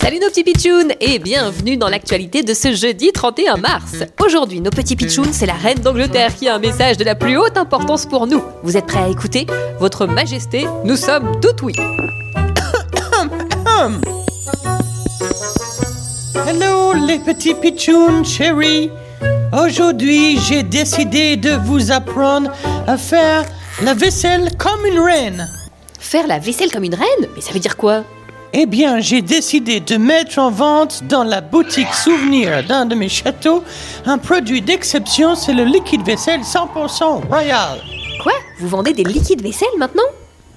Salut nos petits pitchouns et bienvenue dans l'actualité de ce jeudi 31 mars. Aujourd'hui, nos petits pitchouns, c'est la reine d'Angleterre qui a un message de la plus haute importance pour nous. Vous êtes prêts à écouter Votre Majesté, nous sommes tout oui. Hello les petits pitchouns chéris. Aujourd'hui, j'ai décidé de vous apprendre à faire la vaisselle comme une reine. Faire la vaisselle comme une reine Mais ça veut dire quoi? Eh bien, j'ai décidé de mettre en vente dans la boutique souvenir d'un de mes châteaux un produit d'exception, c'est le liquide vaisselle 100% royal. Quoi? Vous vendez des liquides vaisselle maintenant?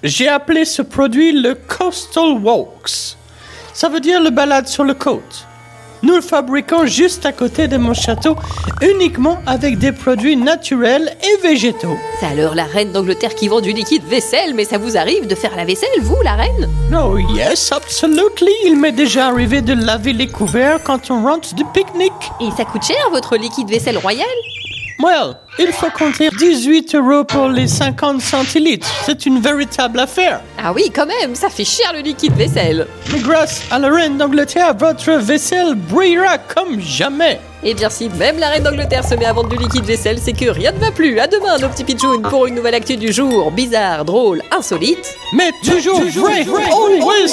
J'ai appelé ce produit le Coastal Walks. Ça veut dire le balade sur le côte. Nous le fabriquons juste à côté de mon château, uniquement avec des produits naturels et végétaux. C'est alors la reine d'Angleterre qui vend du liquide vaisselle, mais ça vous arrive de faire la vaisselle, vous, la reine? Oh yes, absolutely. Il m'est déjà arrivé de laver les couverts quand on rentre du pique-nique. Et ça coûte cher, votre liquide vaisselle royal? Well, il faut compter 18 euros pour les 50 centilitres. C'est une véritable affaire. Ah oui, quand même, ça fait cher le liquide vaisselle. Mais grâce à la reine d'Angleterre, votre vaisselle brillera comme jamais. Et bien si même la reine d'Angleterre se met à vendre du liquide vaisselle, c'est que rien ne va plus. À demain, nos petits pigeons, pour une nouvelle actu du jour. Bizarre, drôle, insolite. Mais toujours, toujours vrai, always,